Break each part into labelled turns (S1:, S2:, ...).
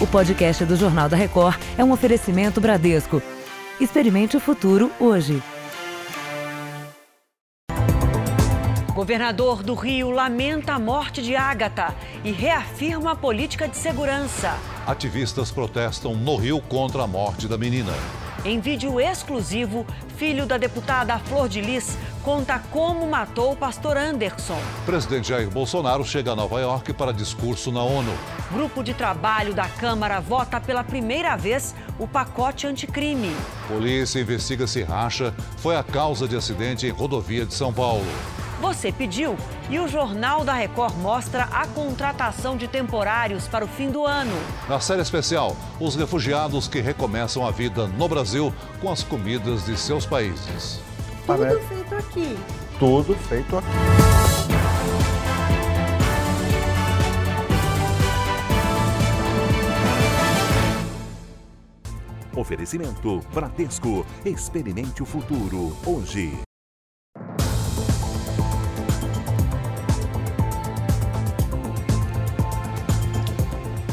S1: O podcast do Jornal da Record é um oferecimento Bradesco. Experimente o futuro hoje.
S2: Governador do Rio lamenta a morte de Ágata e reafirma a política de segurança.
S3: Ativistas protestam no Rio contra a morte da menina.
S2: Em vídeo exclusivo, filho da deputada Flor de Lis conta como matou o pastor Anderson.
S3: Presidente Jair Bolsonaro chega a Nova York para discurso na ONU.
S2: Grupo de trabalho da Câmara vota pela primeira vez o pacote anticrime.
S3: Polícia investiga se racha foi a causa de acidente em rodovia de São Paulo.
S2: Você pediu e o Jornal da Record mostra a contratação de temporários para o fim do ano.
S3: Na série especial, os refugiados que recomeçam a vida no Brasil com as comidas de seus países.
S4: Tudo feito aqui.
S5: Tudo feito aqui.
S6: Oferecimento Bradesco. Experimente o futuro hoje.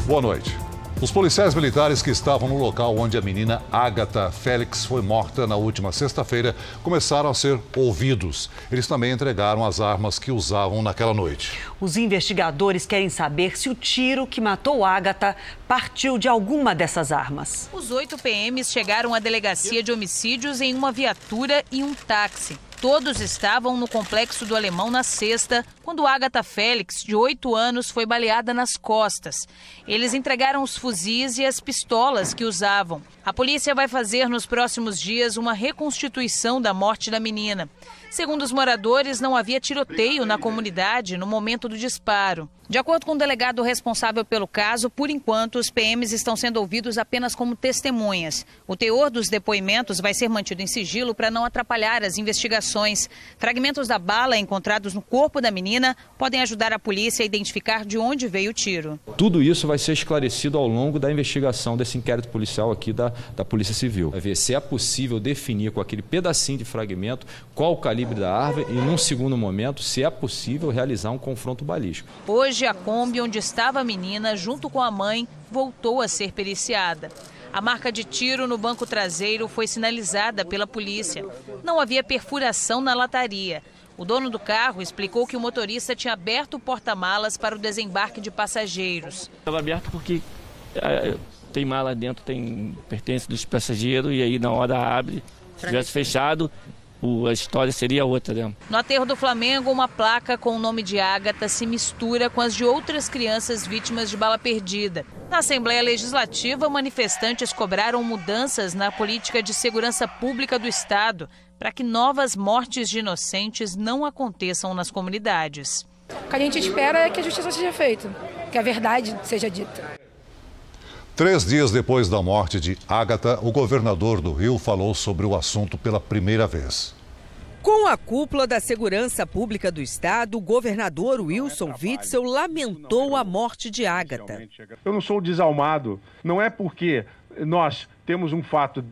S3: Boa noite. Os policiais militares que estavam no local onde a menina Agatha Félix foi morta na última sexta-feira começaram a ser ouvidos. Eles também entregaram as armas que usavam naquela noite.
S2: Os investigadores querem saber se o tiro que matou Agatha partiu de alguma dessas armas.
S7: Os oito PMs chegaram à delegacia de homicídios em uma viatura e um táxi. Todos estavam no complexo do Alemão na sexta, quando Agatha Félix, de 8 anos, foi baleada nas costas. Eles entregaram os fuzis e as pistolas que usavam. A polícia vai fazer nos próximos dias uma reconstituição da morte da menina. Segundo os moradores, não havia tiroteio na comunidade no momento do disparo. De acordo com o delegado responsável pelo caso, por enquanto, os PMs estão sendo ouvidos apenas como testemunhas. O teor dos depoimentos vai ser mantido em sigilo para não atrapalhar as investigações. Fragmentos da bala encontrados no corpo da menina podem ajudar a polícia a identificar de onde veio o tiro.
S8: Tudo isso vai ser esclarecido ao longo da investigação desse inquérito policial aqui da, da Polícia Civil. Vai ver se é possível definir com aquele pedacinho de fragmento qual o calibre da árvore e, num segundo momento, se é possível realizar um confronto balístico.
S7: Hoje, a Kombi onde estava a menina, junto com a mãe, voltou a ser periciada. A marca de tiro no banco traseiro foi sinalizada pela polícia. Não havia perfuração na lataria. O dono do carro explicou que o motorista tinha aberto o porta-malas para o desembarque de passageiros.
S9: Estava aberto porque é, tem mala dentro, tem pertence dos passageiros e aí na hora abre. Se tivesse fechado, o, a história seria outra. Né?
S7: No aterro do Flamengo, uma placa com o nome de Ágata se mistura com as de outras crianças vítimas de bala perdida. Na Assembleia Legislativa, manifestantes cobraram mudanças na política de segurança pública do Estado para que novas mortes de inocentes não aconteçam nas comunidades.
S10: O que a gente espera é que a justiça seja feita, que a verdade seja dita.
S3: Três dias depois da morte de Ágata, o governador do Rio falou sobre o assunto pela primeira vez.
S11: Com a cúpula da Segurança Pública do Estado, o governador Wilson Witzel lamentou a morte de Ágata.
S5: Eu não sou desalmado. Não é porque nós temos um fato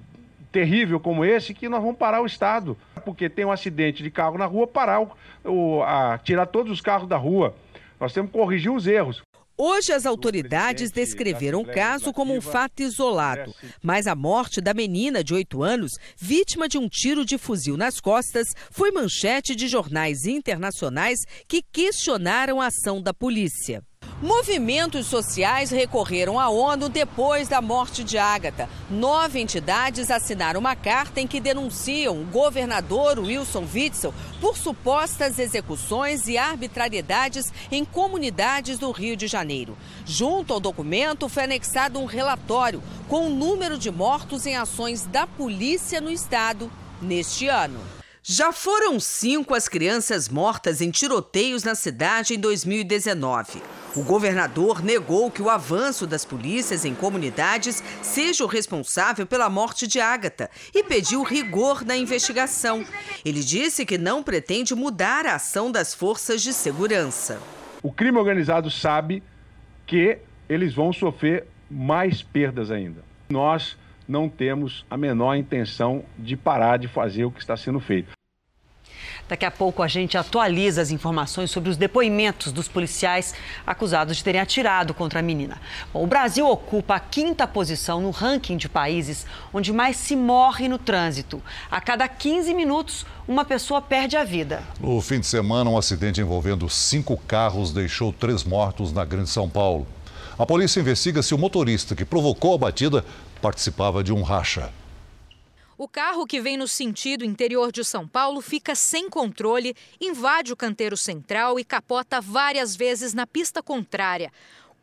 S5: terrível como esse que nós vamos parar o Estado. Porque tem um acidente de carro na rua, parar o, o a, tirar todos os carros da rua. Nós temos que corrigir os erros.
S11: Hoje, as autoridades descreveram o caso como um fato isolado, mas a morte da menina de 8 anos, vítima de um tiro de fuzil nas costas, foi manchete de jornais internacionais que questionaram a ação da polícia. Movimentos sociais recorreram à ONU depois da morte de Ágata. Nove entidades assinaram uma carta em que denunciam o governador Wilson Witzel por supostas execuções e arbitrariedades em comunidades do Rio de Janeiro. Junto ao documento foi anexado um relatório com o número de mortos em ações da polícia no estado neste ano. Já foram cinco as crianças mortas em tiroteios na cidade em 2019. O governador negou que o avanço das polícias em comunidades seja o responsável pela morte de Ágata e pediu rigor na investigação. Ele disse que não pretende mudar a ação das forças de segurança.
S5: O crime organizado sabe que eles vão sofrer mais perdas ainda. Nós não temos a menor intenção de parar de fazer o que está sendo feito.
S2: Daqui a pouco a gente atualiza as informações sobre os depoimentos dos policiais acusados de terem atirado contra a menina. Bom, o Brasil ocupa a quinta posição no ranking de países onde mais se morre no trânsito. A cada 15 minutos, uma pessoa perde a vida.
S3: No fim de semana, um acidente envolvendo cinco carros deixou três mortos na Grande São Paulo. A polícia investiga se o motorista que provocou a batida participava de um racha.
S12: O carro que vem no sentido interior de São Paulo fica sem controle, invade o canteiro central e capota várias vezes na pista contrária.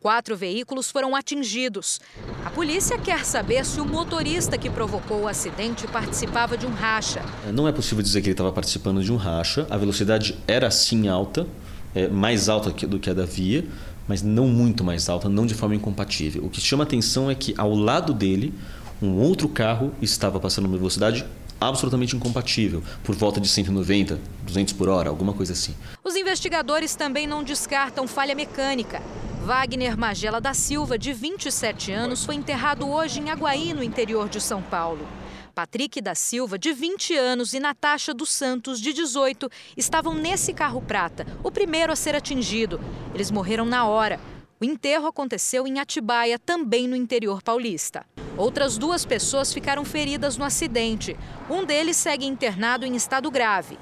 S12: Quatro veículos foram atingidos. A polícia quer saber se o motorista que provocou o acidente participava de um racha.
S13: Não é possível dizer que ele estava participando de um racha. A velocidade era sim alta, é, mais alta do que a da via, mas não muito mais alta, não de forma incompatível. O que chama atenção é que ao lado dele um outro carro estava passando uma velocidade absolutamente incompatível, por volta de 190, 200 por hora, alguma coisa assim.
S12: Os investigadores também não descartam falha mecânica. Wagner Magela da Silva, de 27 anos, foi enterrado hoje em Aguaí, no interior de São Paulo. Patrick da Silva, de 20 anos, e Natasha dos Santos, de 18, estavam nesse carro prata, o primeiro a ser atingido. Eles morreram na hora. O enterro aconteceu em Atibaia, também no interior paulista. Outras duas pessoas ficaram feridas no acidente. Um deles segue internado em estado grave.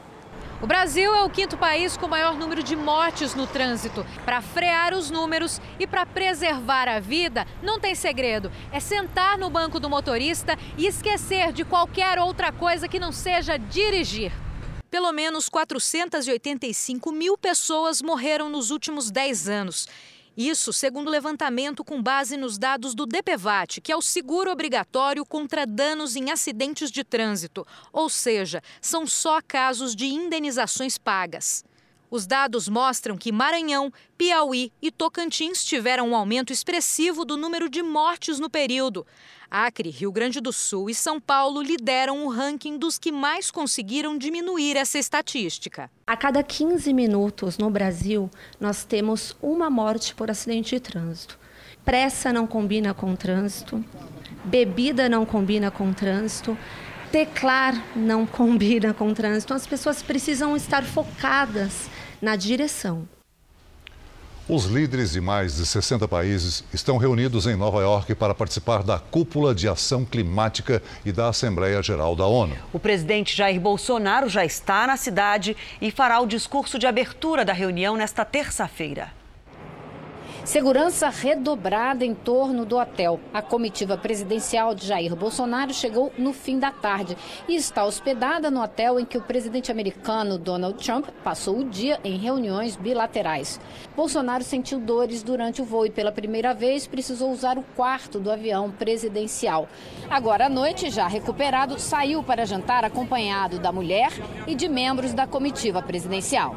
S12: O Brasil é o quinto país com maior número de mortes no trânsito. Para frear os números e para preservar a vida, não tem segredo. É sentar no banco do motorista e esquecer de qualquer outra coisa que não seja dirigir. Pelo menos 485 mil pessoas morreram nos últimos 10 anos. Isso segundo o levantamento com base nos dados do DPVAT, que é o seguro obrigatório contra danos em acidentes de trânsito, ou seja, são só casos de indenizações pagas. Os dados mostram que Maranhão, Piauí e Tocantins tiveram um aumento expressivo do número de mortes no período. Acre, Rio Grande do Sul e São Paulo lideram o ranking dos que mais conseguiram diminuir essa estatística.
S14: A cada 15 minutos no Brasil, nós temos uma morte por acidente de trânsito. Pressa não combina com trânsito, bebida não combina com trânsito, teclar não combina com trânsito. Então, as pessoas precisam estar focadas na direção.
S3: Os líderes de mais de 60 países estão reunidos em Nova York para participar da Cúpula de Ação Climática e da Assembleia Geral da ONU.
S2: O presidente Jair Bolsonaro já está na cidade e fará o discurso de abertura da reunião nesta terça-feira.
S15: Segurança redobrada em torno do hotel. A comitiva presidencial de Jair Bolsonaro chegou no fim da tarde e está hospedada no hotel em que o presidente americano Donald Trump passou o dia em reuniões bilaterais. Bolsonaro sentiu dores durante o voo e pela primeira vez precisou usar o quarto do avião presidencial. Agora à noite, já recuperado, saiu para jantar acompanhado da mulher e de membros da comitiva presidencial.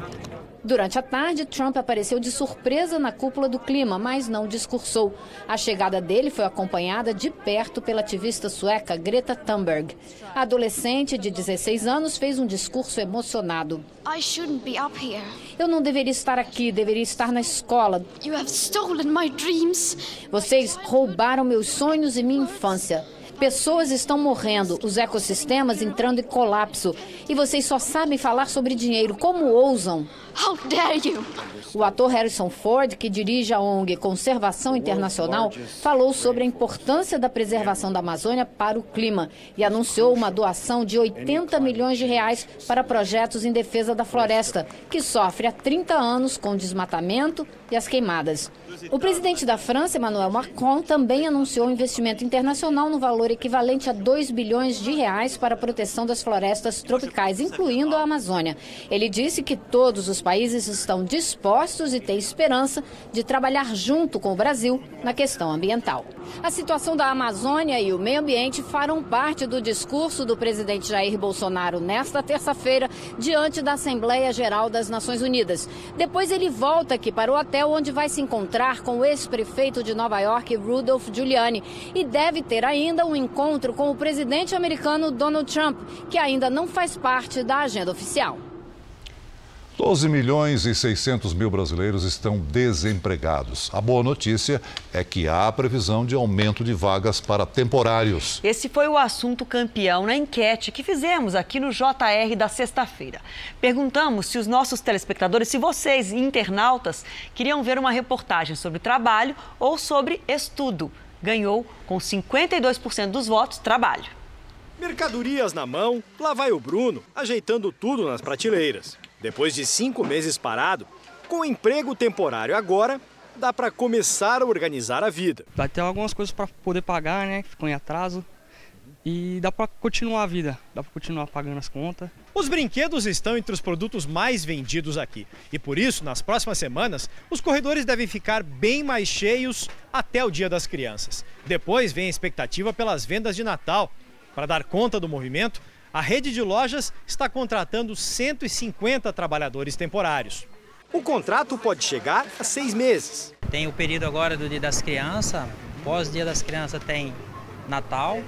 S15: Durante a tarde, Trump apareceu de surpresa na cúpula do clima, mas não discursou. A chegada dele foi acompanhada de perto pela ativista sueca Greta Thunberg. A adolescente de 16 anos fez um discurso emocionado. Eu não deveria estar aqui, deveria estar na escola. Vocês roubaram meus sonhos e minha infância. Pessoas estão morrendo, os ecossistemas entrando em colapso. E vocês só sabem falar sobre dinheiro. Como ousam? How dare you? O ator Harrison Ford, que dirige a ONG Conservação Internacional, falou sobre a importância da preservação da Amazônia para o clima e anunciou uma doação de 80 milhões de reais para projetos em defesa da floresta, que sofre há 30 anos com o desmatamento e as queimadas. O presidente da França, Emmanuel Macron, também anunciou um investimento internacional no valor equivalente a 2 bilhões de reais para a proteção das florestas tropicais, incluindo a Amazônia. Ele disse que todos os países estão dispostos e têm esperança de trabalhar junto com o Brasil na questão ambiental. A situação da Amazônia e o meio ambiente farão parte do discurso do presidente Jair Bolsonaro nesta terça-feira, diante da Assembleia Geral das Nações Unidas. Depois ele volta aqui para o hotel onde vai se encontrar com o ex-prefeito de Nova York, Rudolph Giuliani, e deve ter ainda um encontro com o presidente americano Donald Trump, que ainda não faz parte da agenda oficial.
S3: 12 milhões e 600 mil brasileiros estão desempregados. A boa notícia é que há previsão de aumento de vagas para temporários.
S2: Esse foi o assunto campeão na enquete que fizemos aqui no JR da sexta-feira. Perguntamos se os nossos telespectadores, se vocês, internautas, queriam ver uma reportagem sobre trabalho ou sobre estudo. Ganhou com 52% dos votos trabalho.
S16: Mercadorias na mão, lá vai o Bruno, ajeitando tudo nas prateleiras. Depois de cinco meses parado, com emprego temporário agora, dá para começar a organizar a vida.
S17: Vai ter algumas coisas para poder pagar, né? Que ficam em atraso. E dá para continuar a vida, dá para continuar pagando as contas.
S16: Os brinquedos estão entre os produtos mais vendidos aqui. E por isso, nas próximas semanas, os corredores devem ficar bem mais cheios até o Dia das Crianças. Depois vem a expectativa pelas vendas de Natal. Para dar conta do movimento, a rede de lojas está contratando 150 trabalhadores temporários. O contrato pode chegar a seis meses.
S18: Tem o período agora do Dia das Crianças, pós Dia das Crianças tem Natal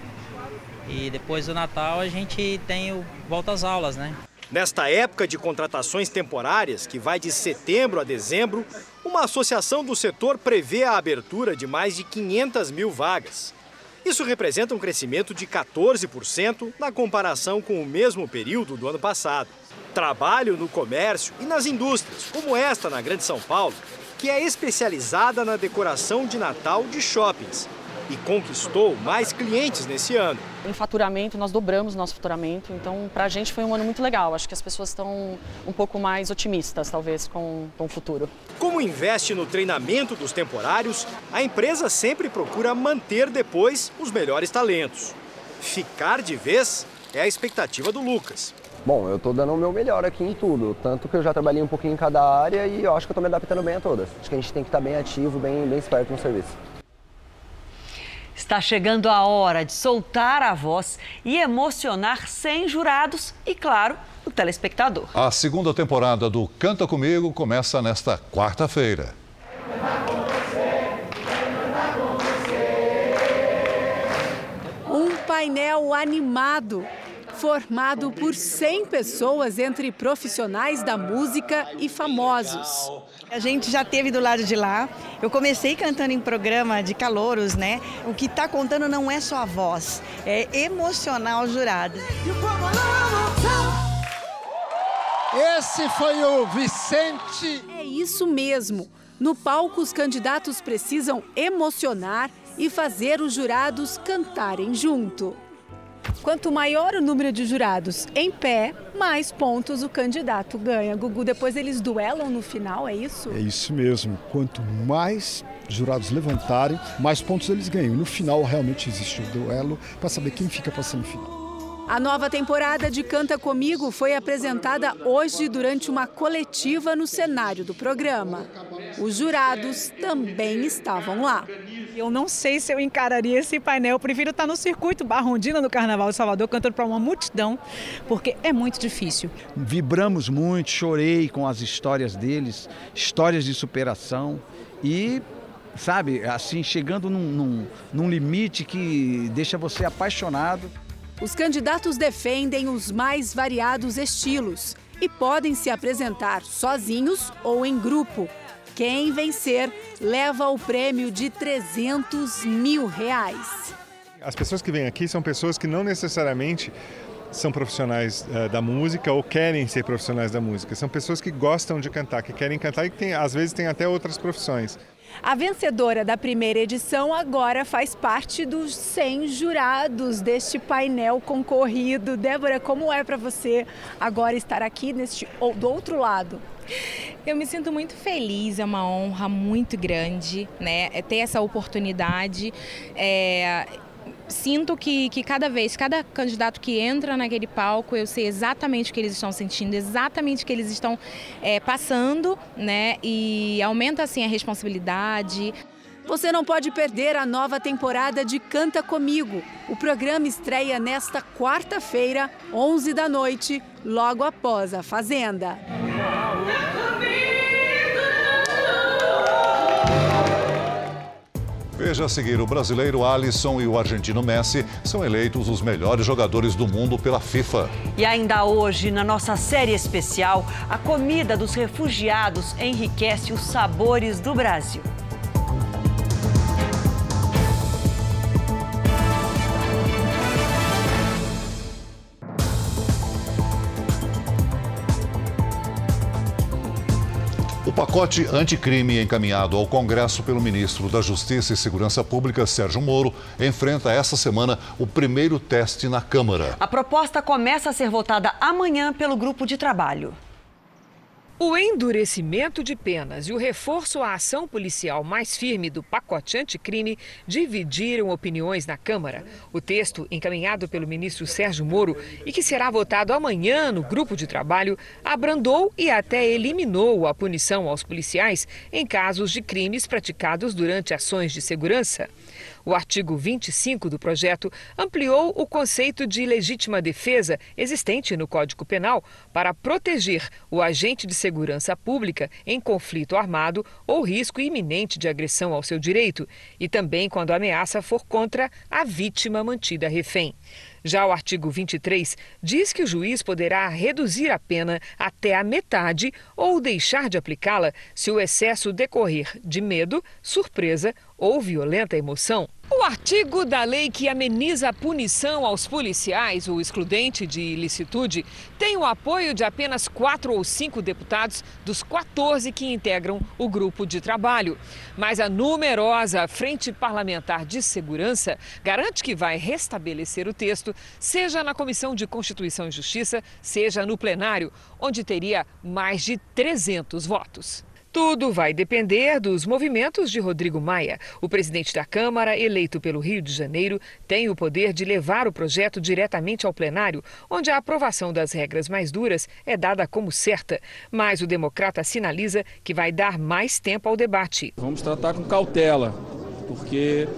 S18: e depois do Natal a gente tem o volta às aulas, né?
S16: Nesta época de contratações temporárias, que vai de setembro a dezembro, uma associação do setor prevê a abertura de mais de 500 mil vagas. Isso representa um crescimento de 14% na comparação com o mesmo período do ano passado. Trabalho no comércio e nas indústrias, como esta na Grande São Paulo, que é especializada na decoração de Natal de shoppings e conquistou mais clientes nesse ano.
S19: Em faturamento, nós dobramos nosso faturamento, então para a gente foi um ano muito legal. Acho que as pessoas estão um pouco mais otimistas, talvez, com, com o futuro.
S16: Como investe no treinamento dos temporários, a empresa sempre procura manter depois os melhores talentos. Ficar de vez é a expectativa do Lucas.
S20: Bom, eu estou dando o meu melhor aqui em tudo, tanto que eu já trabalhei um pouquinho em cada área e eu acho que eu estou me adaptando bem a todas. Acho que a gente tem que estar bem ativo, bem, bem esperto no serviço.
S2: Está chegando a hora de soltar a voz e emocionar sem jurados e, claro, o telespectador.
S3: A segunda temporada do Canta Comigo começa nesta quarta-feira.
S10: Um painel animado formado por 100 pessoas entre profissionais da música e famosos.
S21: A gente já teve do lado de lá. Eu comecei cantando em programa de calouros, né? O que está contando não é só a voz, é emocionar o jurado.
S10: Esse foi o Vicente. É isso mesmo. No palco, os candidatos precisam emocionar e fazer os jurados cantarem junto. Quanto maior o número de jurados em pé, mais pontos o candidato ganha. Gugu, depois eles duelam no final, é isso?
S22: É isso mesmo. Quanto mais jurados levantarem, mais pontos eles ganham. No final, realmente existe o duelo para saber quem fica para a semifinal.
S10: A nova temporada de Canta Comigo foi apresentada hoje durante uma coletiva no cenário do programa. Os jurados também estavam lá.
S23: Eu não sei se eu encararia esse painel. Eu prefiro estar no circuito Barrondina do Carnaval de Salvador cantando para uma multidão, porque é muito difícil.
S4: Vibramos muito, chorei com as histórias deles, histórias de superação e sabe, assim, chegando num, num, num limite que deixa você apaixonado.
S10: Os candidatos defendem os mais variados estilos e podem se apresentar sozinhos ou em grupo. Quem vencer leva o prêmio de 300 mil reais.
S24: As pessoas que vêm aqui são pessoas que não necessariamente são profissionais uh, da música ou querem ser profissionais da música. São pessoas que gostam de cantar, que querem cantar e que tem, às vezes têm até outras profissões.
S10: A vencedora da primeira edição agora faz parte dos 100 jurados deste painel concorrido. Débora, como é para você agora estar aqui neste do outro lado?
S1: Eu me sinto muito feliz, é uma honra muito grande, né? É ter essa oportunidade. É sinto que, que cada vez, cada candidato que entra naquele palco, eu sei exatamente o que eles estão sentindo, exatamente o que eles estão é, passando, né? E aumenta assim a responsabilidade.
S10: Você não pode perder a nova temporada de Canta Comigo. O programa estreia nesta quarta-feira, 11 da noite, logo após a Fazenda.
S3: Veja a seguir: o brasileiro Alisson e o argentino Messi são eleitos os melhores jogadores do mundo pela FIFA.
S2: E ainda hoje, na nossa série especial, a comida dos refugiados enriquece os sabores do Brasil.
S3: Pacote anticrime encaminhado ao Congresso pelo ministro da Justiça e Segurança Pública, Sérgio Moro, enfrenta esta semana o primeiro teste na Câmara.
S2: A proposta começa a ser votada amanhã pelo grupo de trabalho.
S25: O endurecimento de penas e o reforço à ação policial mais firme do pacote anticrime dividiram opiniões na Câmara. O texto, encaminhado pelo ministro Sérgio Moro e que será votado amanhã no grupo de trabalho, abrandou e até eliminou a punição aos policiais em casos de crimes praticados durante ações de segurança. O artigo 25 do projeto ampliou o conceito de legítima defesa existente no Código Penal para proteger o agente de segurança pública em conflito armado ou risco iminente de agressão ao seu direito, e também quando a ameaça for contra a vítima mantida refém. Já o artigo 23 diz que o juiz poderá reduzir a pena até a metade ou deixar de aplicá-la se o excesso decorrer de medo, surpresa ou violenta emoção. O artigo da lei que ameniza a punição aos policiais, o excludente de ilicitude, tem o apoio de apenas quatro ou cinco deputados dos 14 que integram o grupo de trabalho. Mas a numerosa Frente Parlamentar de Segurança garante que vai restabelecer o texto, seja na Comissão de Constituição e Justiça, seja no plenário, onde teria mais de 300 votos. Tudo vai depender dos movimentos de Rodrigo Maia. O presidente da Câmara, eleito pelo Rio de Janeiro, tem o poder de levar o projeto diretamente ao plenário, onde a aprovação das regras mais duras é dada como certa. Mas o democrata sinaliza que vai dar mais tempo ao debate.
S26: Vamos tratar com cautela, porque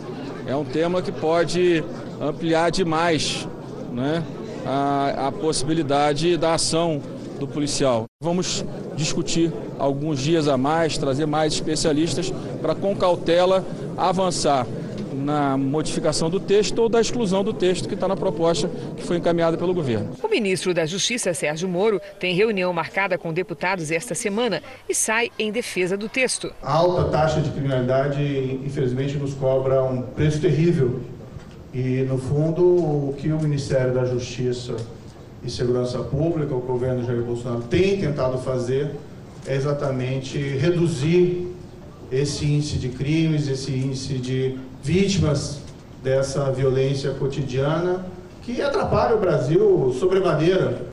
S26: é um tema que pode ampliar demais né, a, a possibilidade da ação do policial. Vamos discutir alguns dias a mais, trazer mais especialistas para, com cautela, avançar na modificação do texto ou da exclusão do texto que está na proposta que foi encaminhada pelo governo.
S25: O ministro da Justiça, Sérgio Moro, tem reunião marcada com deputados esta semana e sai em defesa do texto.
S27: A alta taxa de criminalidade, infelizmente, nos cobra um preço terrível. E, no fundo, o que o Ministério da Justiça e Segurança Pública, o governo Jair Bolsonaro tem tentado fazer é exatamente reduzir esse índice de crimes, esse índice de vítimas dessa violência cotidiana que atrapalha o Brasil sobremaneira.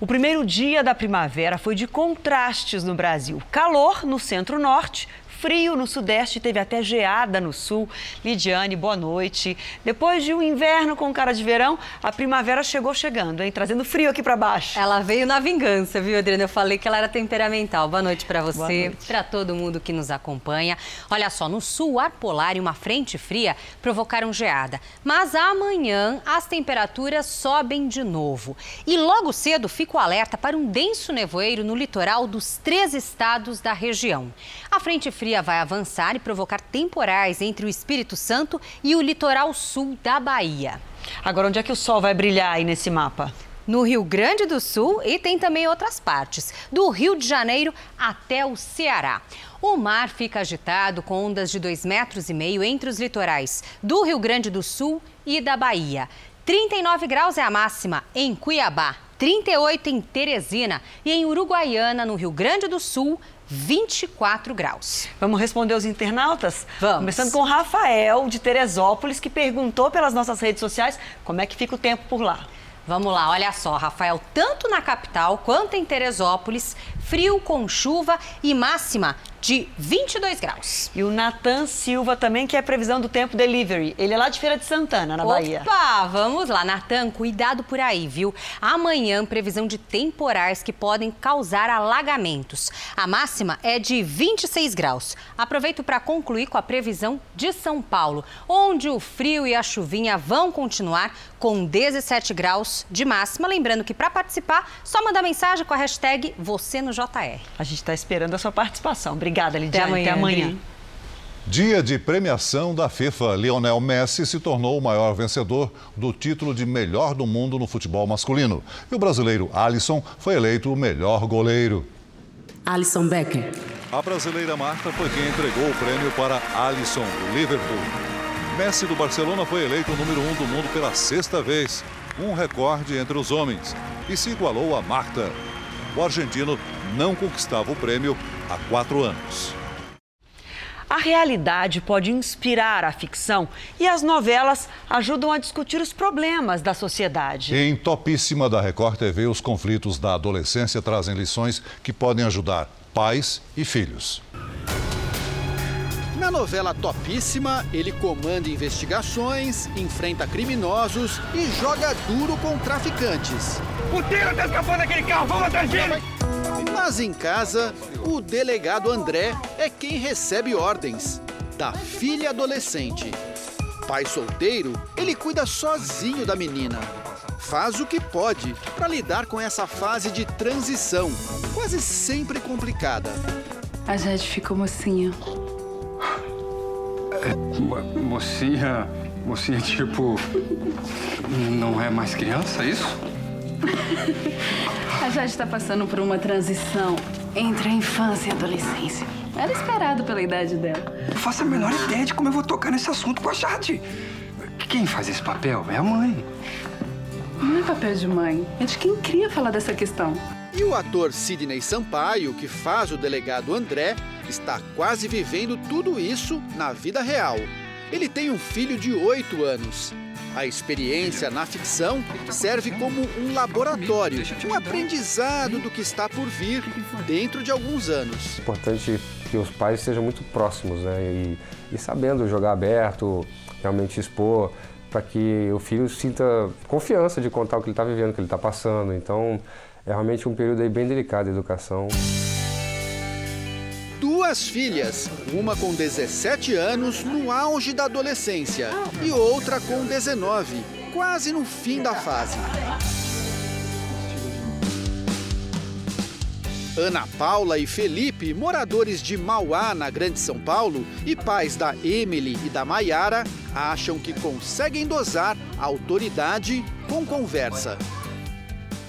S2: O primeiro dia da primavera foi de contrastes no Brasil. Calor no centro-norte, frio no sudeste, teve até geada no sul. Lidiane, boa noite. Depois de um inverno com cara de verão, a primavera chegou chegando, hein? Trazendo frio aqui para baixo.
S28: Ela veio na vingança, viu, Adriana? Eu falei que ela era temperamental. Boa noite para você, para todo mundo que nos acompanha. Olha só, no sul, o ar polar e uma frente fria provocaram geada. Mas amanhã as temperaturas sobem de novo. E logo cedo fica o alerta para um denso nevoeiro no litoral dos três estados da região. A frente fria vai avançar e provocar temporais entre o Espírito Santo e o litoral sul da Bahia.
S2: Agora, onde é que o sol vai brilhar aí nesse mapa?
S28: no Rio Grande do Sul e tem também outras partes, do Rio de Janeiro até o Ceará. O mar fica agitado com ondas de 2,5 metros e meio entre os litorais do Rio Grande do Sul e da Bahia. 39 graus é a máxima em Cuiabá, 38 em Teresina e em Uruguaiana, no Rio Grande do Sul, 24 graus.
S2: Vamos responder os internautas?
S28: Vamos.
S2: Começando com o Rafael, de Teresópolis, que perguntou pelas nossas redes sociais como é que fica o tempo por lá.
S28: Vamos lá, olha só, Rafael, tanto na capital quanto em Teresópolis, frio com chuva e máxima de 22 graus.
S2: E o Natan Silva também, que é previsão do tempo delivery. Ele é lá de Feira de Santana, na
S28: Opa,
S2: Bahia.
S28: Opa, vamos lá, Natan, cuidado por aí, viu? Amanhã, previsão de temporais que podem causar alagamentos. A máxima é de 26 graus. Aproveito para concluir com a previsão de São Paulo, onde o frio e a chuvinha vão continuar com 17 graus de máxima. Lembrando que para participar, só mandar mensagem com a hashtag você no JR.
S2: A gente está esperando a sua participação. Obrigada, Lidiane. Até amanhã. Até amanhã.
S3: Dia de premiação da FIFA, Lionel Messi se tornou o maior vencedor do título de melhor do mundo no futebol masculino. E o brasileiro Alisson foi eleito o melhor goleiro.
S29: Alisson Becker.
S3: A brasileira Marta foi quem entregou o prêmio para Alisson, do Liverpool. Messi do Barcelona foi eleito o número um do mundo pela sexta vez, um recorde entre os homens, e se igualou a Marta. O argentino não conquistava o prêmio há quatro anos.
S2: A realidade pode inspirar a ficção e as novelas ajudam a discutir os problemas da sociedade.
S3: Em Topíssima da Record TV, os conflitos da adolescência trazem lições que podem ajudar pais e filhos.
S30: Na novela Topíssima, ele comanda investigações, enfrenta criminosos e joga duro com traficantes.
S31: O tiro tá escapando daquele carro, vamos atrás dele!
S30: Mas em casa, o delegado André é quem recebe ordens da filha adolescente. Pai solteiro, ele cuida sozinho da menina. Faz o que pode para lidar com essa fase de transição, quase sempre complicada.
S32: A Jade ficou mocinha.
S33: É, mocinha. Mocinha, tipo. Não é mais criança, é isso?
S32: a Jade está passando por uma transição entre a infância e a adolescência. Era esperado pela idade dela.
S33: Não faço a menor ideia de como eu vou tocar nesse assunto com a Jade. Quem faz esse papel é a mãe.
S32: Não é papel de mãe, é de quem queria falar dessa questão.
S30: E o ator Sidney Sampaio, que faz o delegado André, está quase vivendo tudo isso na vida real. Ele tem um filho de 8 anos. A experiência na ficção serve como um laboratório, um aprendizado do que está por vir dentro de alguns anos.
S34: É importante que os pais sejam muito próximos né? e, e sabendo jogar aberto, realmente expor, para que o filho sinta confiança de contar o que ele está vivendo, o que ele está passando. Então, é realmente um período aí bem delicado de educação
S30: duas filhas, uma com 17 anos no auge da adolescência e outra com 19, quase no fim da fase. Ana Paula e Felipe, moradores de Mauá, na Grande São Paulo, e pais da Emily e da Maiara, acham que conseguem dosar a autoridade com conversa.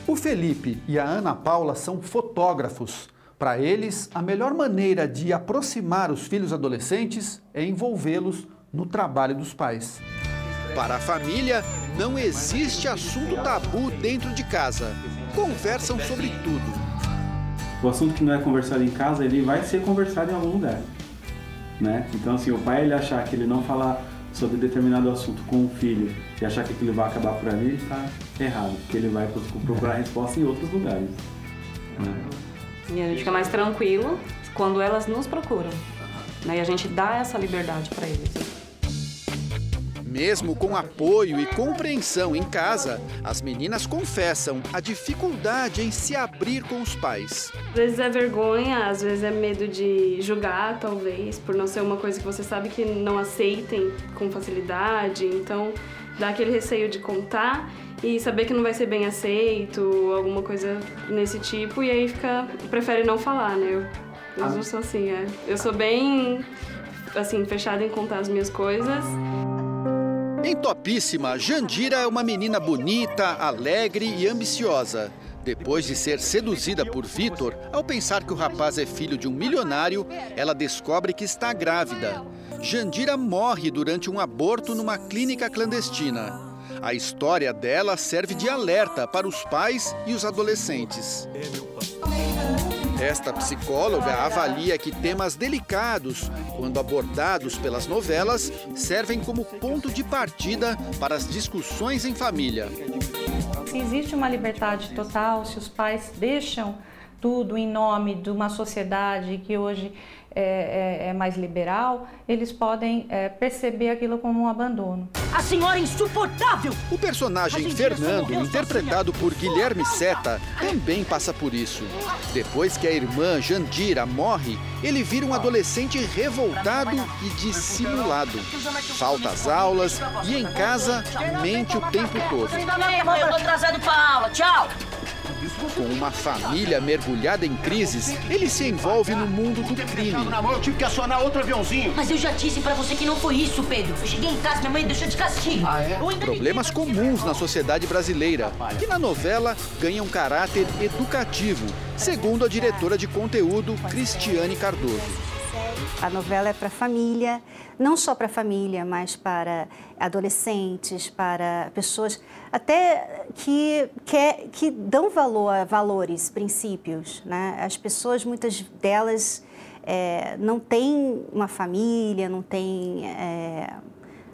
S35: O Felipe e a Ana Paula são fotógrafos para eles, a melhor maneira de aproximar os filhos adolescentes é envolvê-los no trabalho dos pais.
S30: Para a família, não existe assunto tabu dentro de casa. Conversam sobre tudo.
S36: O assunto que não é conversado em casa, ele vai ser conversado em algum lugar. Né? Então, assim, o pai ele achar que ele não falar sobre determinado assunto com o filho e achar que aquilo vai acabar por ali, está errado, porque ele vai procurar resposta em outros lugares. Né?
S37: E a gente fica mais tranquilo quando elas nos procuram. Né? E a gente dá essa liberdade para eles.
S30: Mesmo com apoio e compreensão em casa, as meninas confessam a dificuldade em se abrir com os pais.
S37: Às vezes é vergonha, às vezes é medo de julgar, talvez, por não ser uma coisa que você sabe que não aceitem com facilidade. Então, dá aquele receio de contar e saber que não vai ser bem aceito, alguma coisa nesse tipo, e aí fica. prefere não falar, né? Eu, eu ah. sou assim, é. Eu sou bem assim, fechada em contar as minhas coisas.
S30: Em Topíssima, Jandira é uma menina bonita, alegre e ambiciosa. Depois de ser seduzida por Vitor, ao pensar que o rapaz é filho de um milionário, ela descobre que está grávida. Jandira morre durante um aborto numa clínica clandestina. A história dela serve de alerta para os pais e os adolescentes. Esta psicóloga avalia que temas delicados, quando abordados pelas novelas, servem como ponto de partida para as discussões em família.
S38: Se existe uma liberdade total, se os pais deixam tudo em nome de uma sociedade que hoje é, é, é mais liberal, eles podem é, perceber aquilo como um abandono.
S30: A senhora é insuportável! O personagem Fernando, interpretado por Guilherme Seta, também passa por isso. Depois que a irmã Jandira morre, ele vira um adolescente revoltado e dissimulado. Falta as aulas e em casa mente o tempo todo.
S31: Mãe, eu tô atrasado pra aula. Tchau!
S30: Com uma família mergulhada em crises, ele se envolve no mundo do crime.
S31: Eu tive que acionar outro aviãozinho.
S39: Mas eu já disse pra você que não foi isso, Pedro. Eu cheguei em casa, minha mãe deixou de castigo.
S30: Ah, é? Problemas comuns na sociedade brasileira, que na novela ganham caráter educativo, segundo a diretora de conteúdo, Cristiane Cardoso.
S40: A novela é para família, não só para família, mas para adolescentes, para pessoas até que, que, que dão valor a valores, princípios. Né? As pessoas, muitas delas, é, não têm uma família, não têm, é,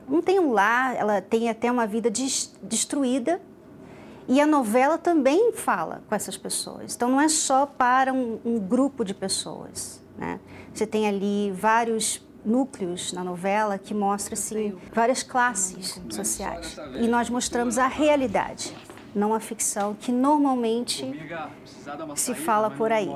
S40: não tem um lar, ela tem até uma vida des, destruída. E a novela também fala com essas pessoas. Então, não é só para um, um grupo de pessoas. Né? Você tem ali vários núcleos na novela que mostra assim, várias classes sociais. E nós mostramos a realidade, não a ficção que normalmente se fala por aí.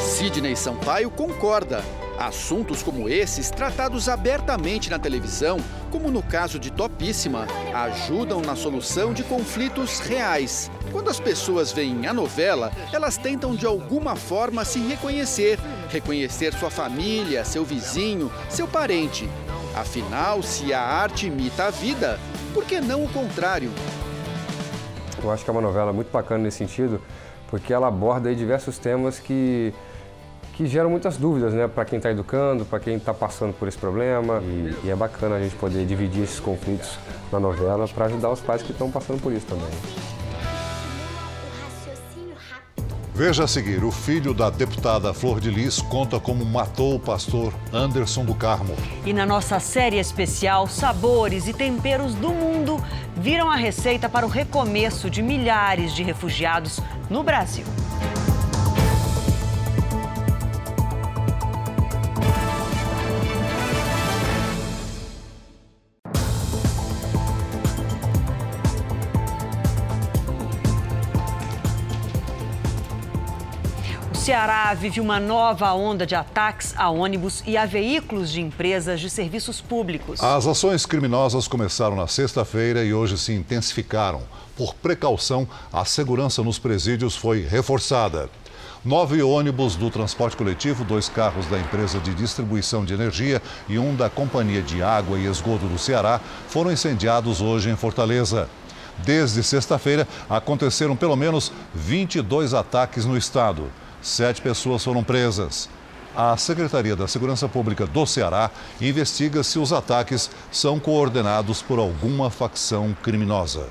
S30: Sidney Sampaio concorda. Assuntos como esses, tratados abertamente na televisão, como no caso de Topíssima, ajudam na solução de conflitos reais. Quando as pessoas veem a novela, elas tentam de alguma forma se reconhecer, reconhecer sua família, seu vizinho, seu parente. Afinal, se a arte imita a vida, por que não o contrário?
S34: Eu acho que é uma novela muito bacana nesse sentido, porque ela aborda diversos temas que que geram muitas dúvidas, né, para quem está educando, para quem está passando por esse problema. E, e, é bacana a gente poder dividir esses conflitos na novela para ajudar os pais que estão passando por isso também.
S3: Veja a seguir: o filho da deputada Flor de Lis conta como matou o pastor Anderson do Carmo.
S2: E na nossa série especial, sabores e temperos do mundo viram a receita para o recomeço de milhares de refugiados no Brasil. Ceará vive uma nova onda de ataques a ônibus e a veículos de empresas de serviços públicos.
S3: As ações criminosas começaram na sexta-feira e hoje se intensificaram. Por precaução, a segurança nos presídios foi reforçada. Nove ônibus do transporte coletivo, dois carros da empresa de distribuição de energia e um da Companhia de Água e Esgoto do Ceará foram incendiados hoje em Fortaleza. Desde sexta-feira, aconteceram pelo menos 22 ataques no estado. Sete pessoas foram presas. A Secretaria da Segurança Pública do Ceará investiga se os ataques são coordenados por alguma facção criminosa.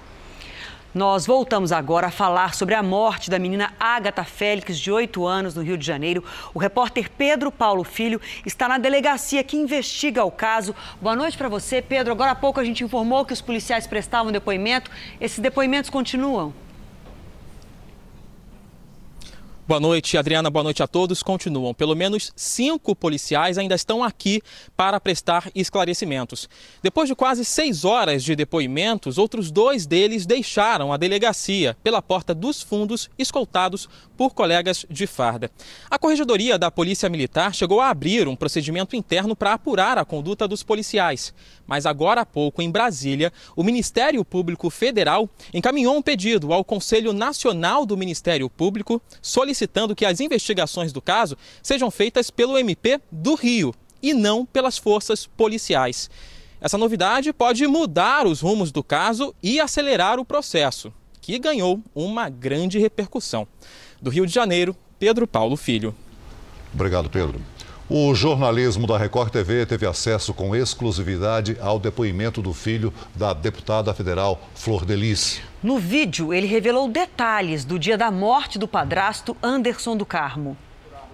S2: Nós voltamos agora a falar sobre a morte da menina Agatha Félix, de 8 anos, no Rio de Janeiro. O repórter Pedro Paulo Filho está na delegacia que investiga o caso. Boa noite para você, Pedro. Agora há pouco a gente informou que os policiais prestavam depoimento. Esses depoimentos continuam?
S41: Boa noite, Adriana. Boa noite a todos. Continuam. Pelo menos cinco policiais ainda estão aqui para prestar esclarecimentos. Depois de quase seis horas de depoimentos, outros dois deles deixaram a delegacia pela porta dos fundos, escoltados por colegas de farda. A Corregedoria da Polícia Militar chegou a abrir um procedimento interno para apurar a conduta dos policiais. Mas agora há pouco, em Brasília, o Ministério Público Federal encaminhou um pedido ao Conselho Nacional do Ministério Público solicitando que as investigações do caso sejam feitas pelo MP do Rio e não pelas forças policiais. Essa novidade pode mudar os rumos do caso e acelerar o processo, que ganhou uma grande repercussão. Do Rio de Janeiro, Pedro Paulo Filho.
S3: Obrigado, Pedro. O jornalismo da Record TV teve acesso com exclusividade ao depoimento do filho da deputada federal Flor Delis.
S2: No vídeo, ele revelou detalhes do dia da morte do padrasto Anderson do Carmo.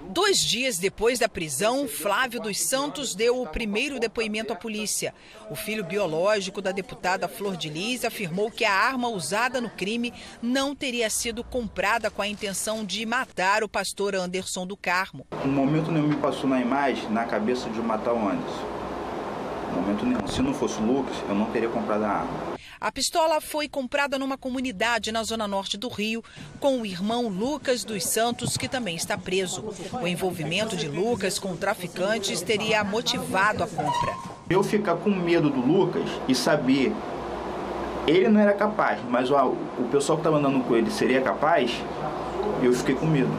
S42: Dois dias depois da prisão, Flávio dos Santos deu o primeiro depoimento à polícia. O filho biológico da deputada Flor de Lis afirmou que a arma usada no crime não teria sido comprada com a intenção de matar o pastor Anderson do Carmo.
S43: No momento nenhum me passou na imagem, na cabeça de matar o Anderson. Momento nenhum. Se não fosse o Lucas, eu não teria comprado a arma.
S42: A pistola foi comprada numa comunidade na zona norte do Rio, com o irmão Lucas dos Santos, que também está preso. O envolvimento de Lucas com traficantes teria motivado a compra.
S43: Eu ficar com medo do Lucas e saber ele não era capaz, mas o, pessoal que estava andando com ele seria capaz, eu fiquei com medo.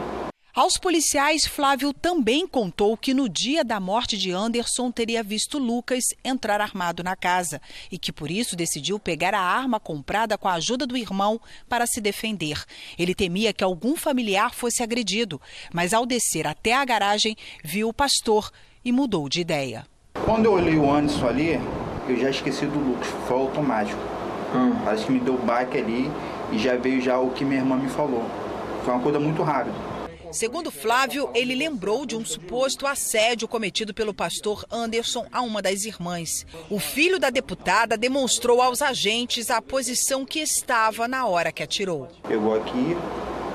S42: Aos policiais, Flávio também contou que no dia da morte de Anderson teria visto Lucas entrar armado na casa e que por isso decidiu pegar a arma comprada com a ajuda do irmão para se defender. Ele temia que algum familiar fosse agredido, mas ao descer até a garagem, viu o pastor e mudou de ideia.
S43: Quando eu olhei o Anderson ali, eu já esqueci do Lucas, foi automático. Hum. Parece que me deu baque ali e já veio já o que minha irmã me falou. Foi uma coisa muito rápida.
S42: Segundo Flávio, ele lembrou de um suposto assédio cometido pelo pastor Anderson a uma das irmãs. O filho da deputada demonstrou aos agentes a posição que estava na hora que atirou.
S43: Pegou aqui,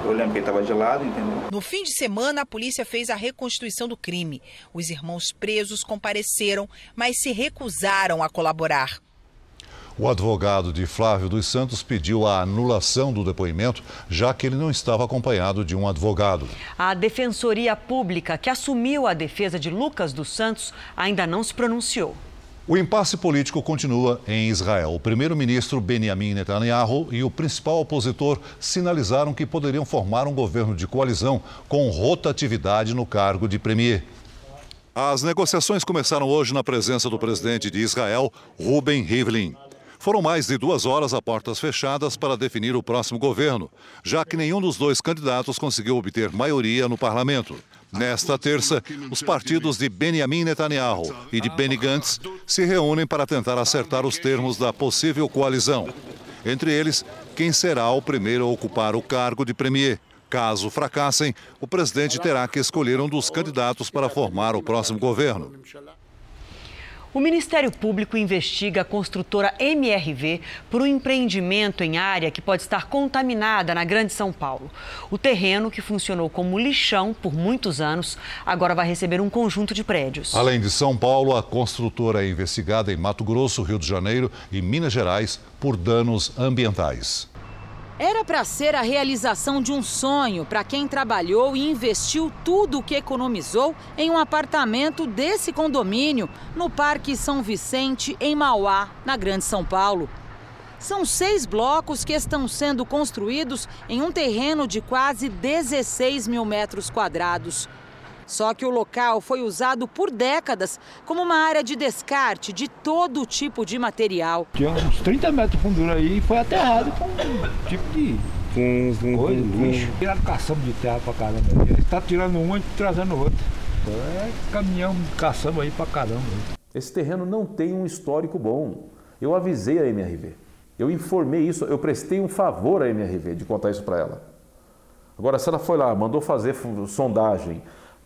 S43: eu lembro que ele estava de lado, entendeu?
S42: No fim de semana, a polícia fez a reconstituição do crime. Os irmãos presos compareceram, mas se recusaram a colaborar.
S3: O advogado de Flávio dos Santos pediu a anulação do depoimento, já que ele não estava acompanhado de um advogado.
S2: A Defensoria Pública, que assumiu a defesa de Lucas dos Santos, ainda não se pronunciou.
S3: O impasse político continua em Israel. O primeiro-ministro Benjamin Netanyahu e o principal opositor sinalizaram que poderiam formar um governo de coalizão com rotatividade no cargo de premier. As negociações começaram hoje na presença do presidente de Israel, Ruben Rivlin. Foram mais de duas horas a portas fechadas para definir o próximo governo, já que nenhum dos dois candidatos conseguiu obter maioria no parlamento. Nesta terça, os partidos de Benjamin Netanyahu e de Benny Gantz se reúnem para tentar acertar os termos da possível coalizão. Entre eles, quem será o primeiro a ocupar o cargo de premier. Caso fracassem, o presidente terá que escolher um dos candidatos para formar o próximo governo.
S2: O Ministério Público investiga a construtora MRV por um empreendimento em área que pode estar contaminada na Grande São Paulo. O terreno, que funcionou como lixão por muitos anos, agora vai receber um conjunto de prédios.
S3: Além de São Paulo, a construtora é investigada em Mato Grosso, Rio de Janeiro e Minas Gerais por danos ambientais.
S7: Era para ser a realização de um sonho para quem trabalhou e investiu tudo o que economizou em um apartamento desse condomínio no Parque São Vicente, em Mauá, na Grande São Paulo. São seis blocos que estão sendo construídos em um terreno de quase 16 mil metros quadrados. Só que o local foi usado por décadas como uma área de descarte de todo tipo de material.
S44: Tinha uns 30 metros de fundura aí e foi aterrado com um tipo de com, com, coisa, com, lixo. Tiraram caçamba de terra pra caramba. Ele está tirando um e trazendo outro. É caminhão caçamba aí pra caramba.
S45: Esse terreno não tem um histórico bom. Eu avisei a MRV. Eu informei isso, eu prestei um favor à MRV de contar isso para ela. Agora, se ela foi lá, mandou fazer sondagem,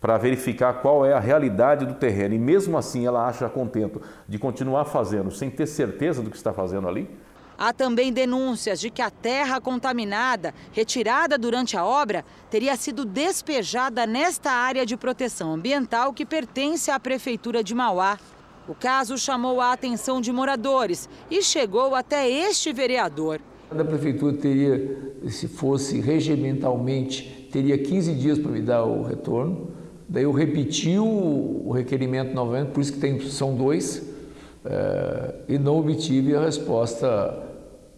S45: para verificar qual é a realidade do terreno e mesmo assim ela acha contento de continuar fazendo sem ter certeza do que está fazendo ali?
S7: Há também denúncias de que a terra contaminada, retirada durante a obra, teria sido despejada nesta área de proteção ambiental que pertence à Prefeitura de Mauá. O caso chamou a atenção de moradores e chegou até este vereador.
S46: A prefeitura teria, se fosse regimentalmente, teria 15 dias para me dar o retorno. Daí eu repeti o, requerimento novamente, por isso que tem, são dois, é, e não obtive a resposta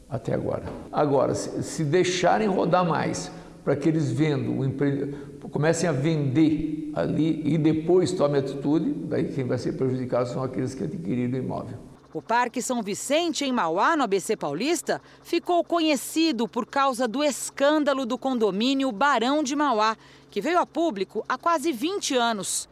S46: até agora. Agora, se, se deixarem rodar mais, para que eles vendam, empre... comecem a vender ali e depois tomem atitude, daí quem vai ser prejudicado são aqueles que adquiriram o imóvel.
S7: O Parque São Vicente, em Mauá, no ABC Paulista, ficou conhecido por causa do escândalo do condomínio Barão de Mauá, que veio a público há quase 20 anos.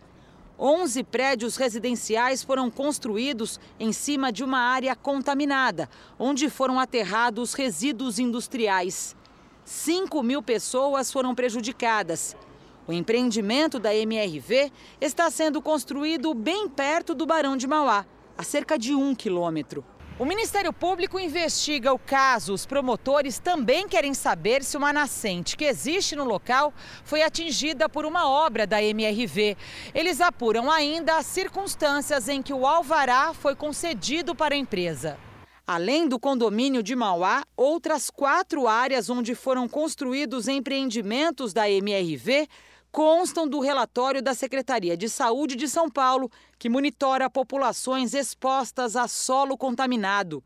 S7: 11 prédios residenciais foram construídos em cima de uma área contaminada, onde foram aterrados resíduos industriais. 5 mil pessoas foram prejudicadas. O empreendimento da MRV está sendo construído bem perto do Barão de Mauá, a cerca de um quilômetro. O Ministério Público investiga o caso. Os promotores também querem saber se uma nascente que existe no local foi atingida por uma obra da MRV. Eles apuram ainda as circunstâncias em que o alvará foi concedido para a empresa. Além do condomínio de Mauá, outras quatro áreas onde foram construídos empreendimentos da MRV constam do relatório da Secretaria de Saúde de São Paulo, que monitora populações expostas a solo contaminado.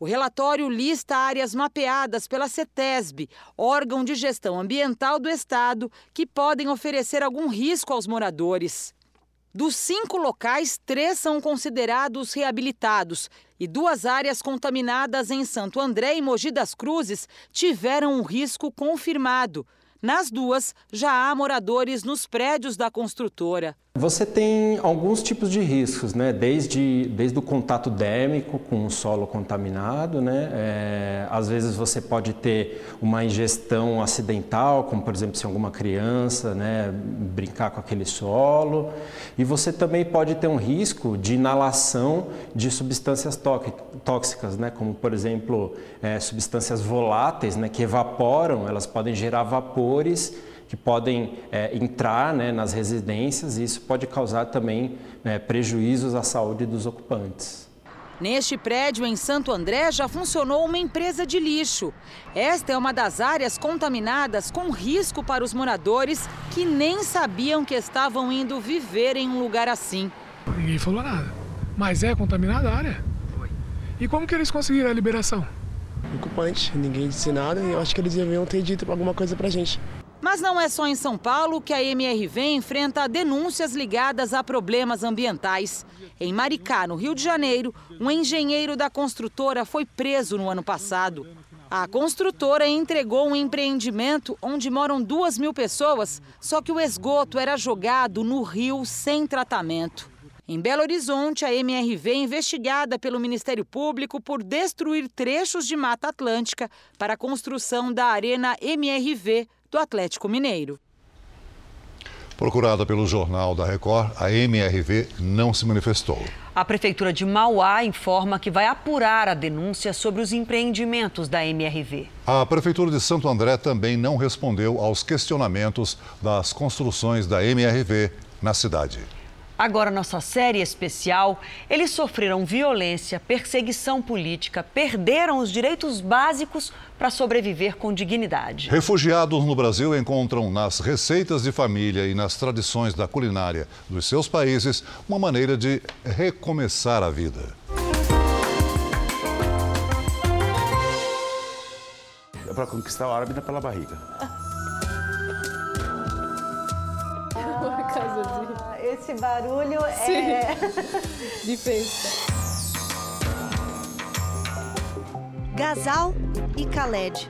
S7: O relatório lista áreas mapeadas pela CETESB, órgão de gestão ambiental do Estado, que podem oferecer algum risco aos moradores. Dos cinco locais, três são considerados reabilitados e duas áreas contaminadas em Santo André e Mogi das Cruzes tiveram um risco confirmado. Nas duas, já há moradores nos prédios da construtora.
S43: Você tem alguns tipos de riscos, né? desde, desde o contato dérmico com o solo contaminado, né? É, às vezes você pode ter uma ingestão acidental, como por exemplo se alguma criança né, brincar com aquele solo, e você também pode ter um risco de inalação de substâncias tóxicas, né? como por exemplo é, substâncias voláteis né, que evaporam, elas podem gerar vapores que podem é, entrar né, nas residências e isso pode causar também né, prejuízos à saúde dos ocupantes.
S7: Neste prédio em Santo André já funcionou uma empresa de lixo. Esta é uma das áreas contaminadas com risco para os moradores que nem sabiam que estavam indo viver em um lugar assim.
S47: Ninguém falou nada. Mas é contaminada a área? E como que eles conseguiram a liberação?
S48: Preocupante, ninguém disse nada e eu acho que eles deviam ter dito alguma coisa pra gente.
S7: Mas não é só em São Paulo que a MRV enfrenta denúncias ligadas a problemas ambientais. Em Maricá, no Rio de Janeiro, um engenheiro da construtora foi preso no ano passado. A construtora entregou um empreendimento onde moram duas mil pessoas, só que o esgoto era jogado no rio sem tratamento. Em Belo Horizonte, a MRV é investigada pelo Ministério Público por destruir trechos de Mata Atlântica para a construção da Arena MRV do Atlético Mineiro.
S3: Procurada pelo Jornal da Record, a MRV não se manifestou.
S2: A Prefeitura de Mauá informa que vai apurar a denúncia sobre os empreendimentos da MRV.
S3: A Prefeitura de Santo André também não respondeu aos questionamentos das construções da MRV na cidade.
S2: Agora, nossa série especial. Eles sofreram violência, perseguição política, perderam os direitos básicos para sobreviver com dignidade.
S3: Refugiados no Brasil encontram nas receitas de família e nas tradições da culinária dos seus países uma maneira de recomeçar a vida.
S31: É para conquistar o árabe dá pela barriga.
S49: Esse barulho
S50: Sim.
S49: é.
S50: De festa.
S51: Gazal e Khaled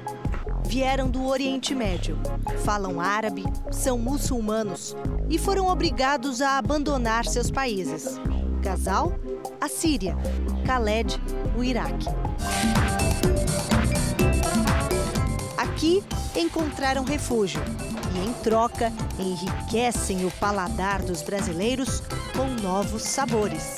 S51: vieram do Oriente Médio, falam árabe, são muçulmanos e foram obrigados a abandonar seus países. Gazal, a Síria, Khaled, o Iraque. Aqui encontraram refúgio e, em troca, enriquecem o paladar dos brasileiros com novos sabores.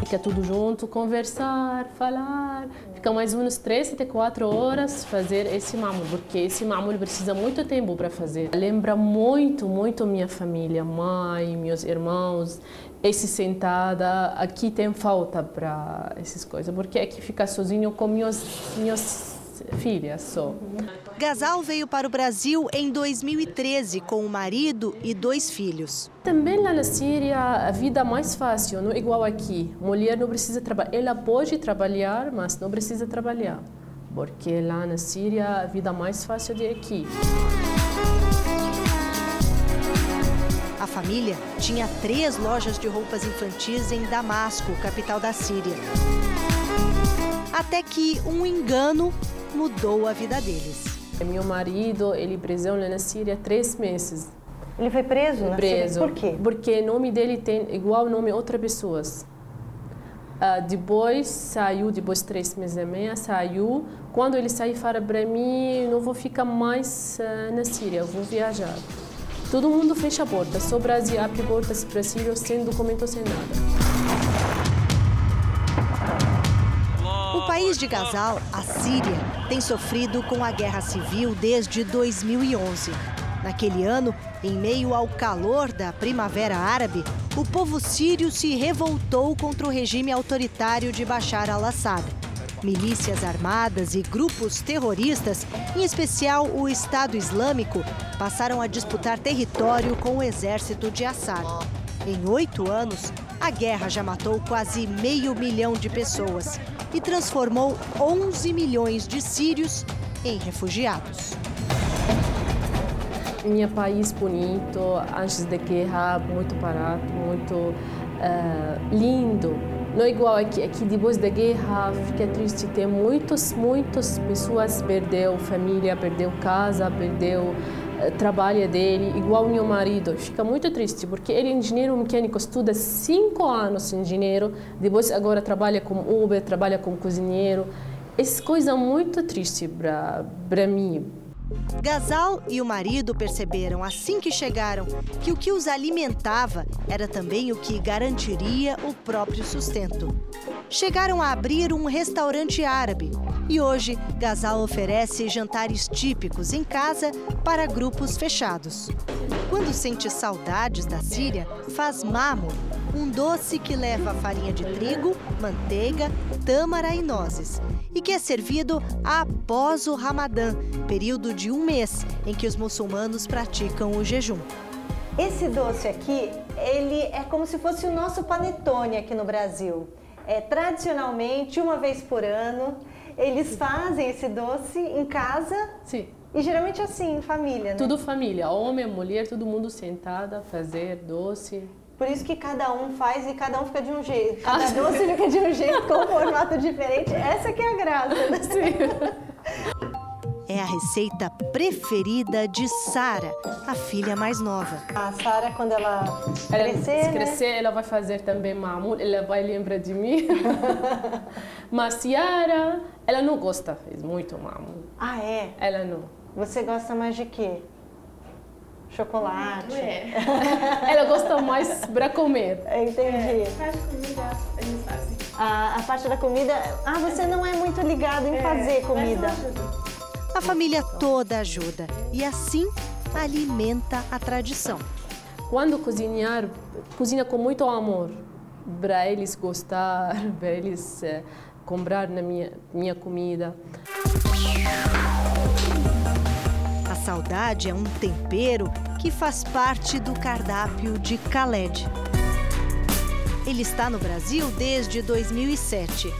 S50: Fica tudo junto, conversar, falar. Fica mais ou menos 3 até 4 horas fazer esse mamul, porque esse mamul precisa muito tempo para fazer. Lembra muito, muito minha família, mãe, meus irmãos. Esse sentada, aqui tem falta para essas coisas, porque aqui fica sozinho com meus, meus filhas só.
S51: Gazal veio para o Brasil em 2013 com o marido e dois filhos.
S50: Também lá na Síria a vida é mais fácil, não é igual aqui. Mulher não precisa trabalhar, ela pode trabalhar, mas não precisa trabalhar, porque lá na Síria a vida é mais fácil do que aqui.
S51: A família tinha três lojas de roupas infantis em Damasco, capital da Síria. Até que um engano mudou a vida deles.
S50: Meu marido, ele preso na Síria três meses.
S49: Ele foi preso? na
S50: Preso.
S49: Síria? Por quê?
S50: Porque o nome dele tem igual nome de outras pessoas. Ah, depois saiu, depois de três meses e meia, saiu. Quando ele saiu, fala para mim, não vou ficar mais ah, na Síria, vou viajar. Todo mundo fecha a porta, só o Brasil abre portas para a Síria sem documento, sem nada.
S51: País de Gazal, a Síria, tem sofrido com a guerra civil desde 2011. Naquele ano, em meio ao calor da Primavera Árabe, o povo sírio se revoltou contra o regime autoritário de Bashar al-Assad. Milícias armadas e grupos terroristas, em especial o Estado Islâmico, passaram a disputar território com o exército de Assad. Em oito anos, A guerra já matou quase meio milhão de pessoas e transformou 11 milhões de sírios em refugiados.
S50: Meu país bonito, antes da guerra, muito barato, muito uh, lindo. Não é igual aqui, aqui depois da guerra fica triste, tem muitas, muitas pessoas perdeu família, perdeu casa, perdeu trabalho dele, igual meu marido. Fica muito triste, porque ele é engenheiro mecânico, estuda cinco anos engenheiro, depois agora trabalha como Uber, trabalha como cozinheiro. Essa coisa é muito triste para mim,
S51: Gazal e o marido perceberam assim que chegaram que o que os alimentava era também o que garantiria o próprio sustento. Chegaram a abrir um restaurante árabe e hoje Gazal oferece jantares típicos em casa para grupos fechados. Quando sente saudades da Síria, faz mamo, um doce que leva farinha de trigo, manteiga, tâmara e nozes e que é servido após o Ramadã, período de um mês em que os muçulmanos praticam o jejum.
S49: Esse doce aqui, ele é como se fosse o nosso panetone aqui no Brasil. É tradicionalmente uma vez por ano eles fazem esse doce em casa.
S50: Sim.
S49: E geralmente assim, em família, né?
S50: Tudo família, homem, mulher, todo mundo sentada, fazer doce.
S49: Por isso que cada um faz e cada um fica de um jeito. Cada doce fica de um jeito, com um formato diferente. Essa que é a graça, né?
S51: Sim. É a receita preferida de Sara, a filha mais nova.
S49: A Sara, quando ela,
S50: ela
S49: crescer,
S50: se crescer,
S49: né?
S50: ela vai fazer também mamul, ela vai lembrar de mim. Mas Yara, ela não gosta muito mamul.
S49: Ah, é?
S50: Ela não.
S49: Você gosta mais de quê? Chocolate.
S50: É. Ela gosta mais para comer.
S49: Entendi.
S50: É, faz comida, a gente faz.
S49: A, a parte da comida. Ah, você não é muito ligado em
S50: É,
S49: fazer comida.
S51: A família toda ajuda e assim alimenta a tradição.
S50: Quando cozinhar, cozinha com muito amor para eles gostar, para eles eh, comprar na minha minha comida.
S51: A saudade é um tempero que faz parte do cardápio de Khaled. Ele está no Brasil desde 2007.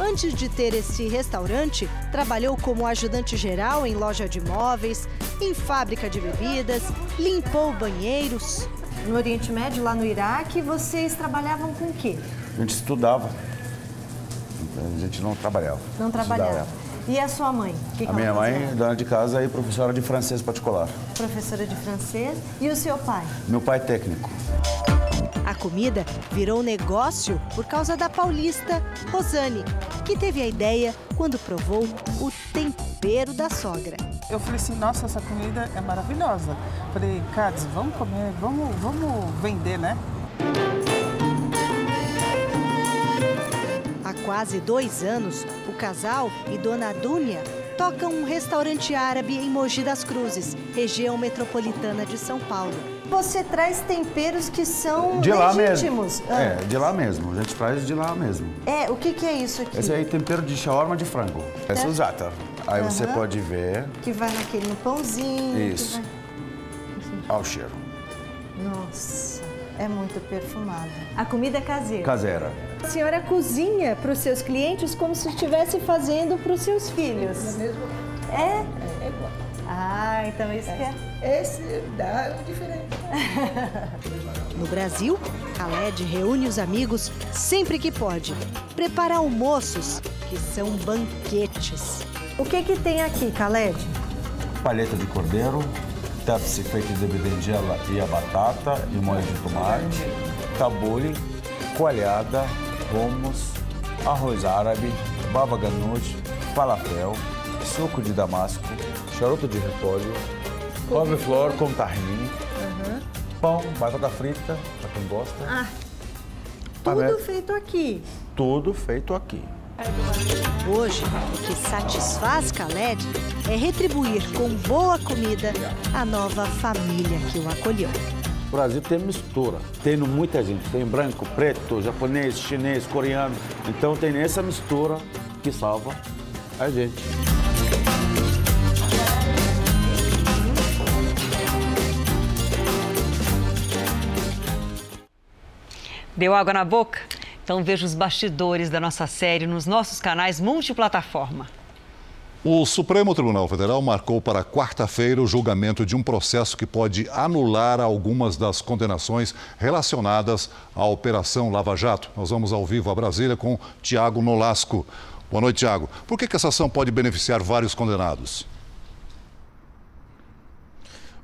S51: Antes de ter esse restaurante, trabalhou como ajudante geral em loja de móveis, em fábrica de bebidas, limpou banheiros.
S49: No Oriente Médio, lá no Iraque, vocês trabalhavam com o quê?
S31: A gente estudava. A gente não trabalhava.
S49: Não trabalhava.
S31: Estudava.
S49: E a sua mãe? Que
S31: A
S49: que
S31: minha
S49: ela
S31: mãe,
S49: fazia?
S31: dona de casa e professora de francês particular.
S49: Professora de francês. E o seu pai?
S31: Meu pai técnico.
S51: A comida virou negócio por causa da paulista Rosane, que teve a ideia quando provou o tempero da sogra.
S52: Eu falei assim, nossa, essa comida é maravilhosa. Falei, Cádiz, vamos comer, vamos, vamos vender, né?
S51: Quase dois anos, o casal e Dona Dúnia tocam um restaurante árabe em Mogi das Cruzes, região metropolitana de São Paulo.
S49: Você traz temperos que são
S31: De lá
S49: legítimos.
S31: mesmo. É, de lá mesmo. A gente traz de lá mesmo.
S49: É, o que, que é isso aqui?
S31: Esse aí é tempero de shawarma de frango. Esse é o za'atar. Aí você pode ver.
S49: Que vai naquele no pãozinho.
S31: Isso.
S49: vai-
S31: Olha o cheiro.
S49: Nossa, é muito perfumada. A comida é caseira.
S31: Caseira.
S49: A senhora cozinha para os seus clientes como se estivesse fazendo para os seus filhos. É?
S52: É igual.
S49: Ah, então isso que é.
S52: Esse dá diferente.
S51: No Brasil, Khaled reúne os amigos sempre que pode. Prepara almoços, que são banquetes.
S49: O que que tem aqui, Khaled?
S31: Palheta de cordeiro, tepsi feito de berinjela e a batata e molho de tomate, tabule, coalhada, hummus, arroz árabe, baba ganoush, falafel, suco de damasco, charuto de repolho, couve-flor com tahine, pão, batata frita, para quem gosta.
S49: Ah,
S31: Tudo
S49: tudo feito aqui.
S31: Tudo feito aqui.
S51: Hoje, o que satisfaz Khaled é retribuir com boa comida a nova família que o acolheu.
S31: Brasil tem mistura. Tem muita gente. Tem branco, preto, japonês, chinês, coreano. Então tem essa mistura que salva a gente.
S2: Deu água na boca? Então veja os bastidores da nossa série nos nossos canais multiplataforma.
S3: O Supremo Tribunal Federal marcou para quarta-feira o julgamento de um processo que pode anular algumas das condenações relacionadas à Operação Lava Jato. Nós vamos ao vivo a Brasília com Tiago Nolasco. Boa noite, Tiago. Por que, que essa ação pode beneficiar vários condenados?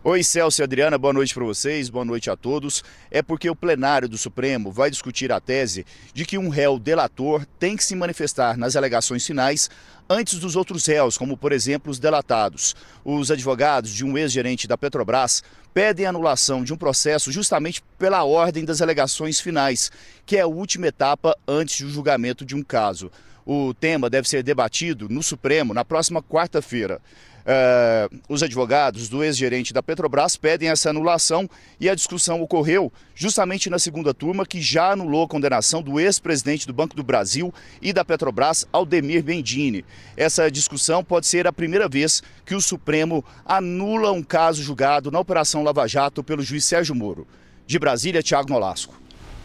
S53: Oi, Celso e Adriana, boa noite para vocês, boa noite a todos. É porque o plenário do Supremo vai discutir a tese de que um réu delator tem que se manifestar nas alegações finais antes dos outros réus, como por exemplo os delatados. Os advogados de um ex-gerente da Petrobras pedem anulação de um processo justamente pela ordem das alegações finais, que é a última etapa antes do julgamento de um caso. O tema deve ser debatido no Supremo na próxima quarta-feira. Uh, os advogados do ex-gerente da Petrobras pedem essa anulação e a discussão ocorreu justamente na segunda turma, que já anulou a condenação do ex-presidente do Banco do Brasil e da Petrobras, Aldemir Bendini. Essa discussão pode ser a primeira vez que o Supremo anula um caso julgado na Operação Lava Jato pelo juiz Sérgio Moro. De Brasília, Tiago Nolasco.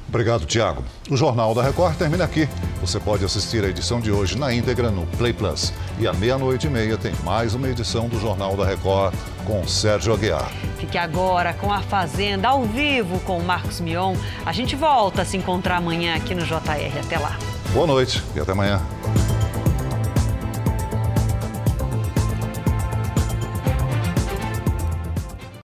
S3: Obrigado, Tiago. O Jornal da Record termina aqui. Você pode assistir a edição de hoje na íntegra no Play Plus. E à meia-noite e meia tem mais uma edição do Jornal da Record com Sérgio Aguiar.
S2: Fique agora com a Fazenda ao vivo com o Marcos Mion. A gente volta a se encontrar amanhã aqui no JR. Até lá.
S3: Boa noite e até amanhã.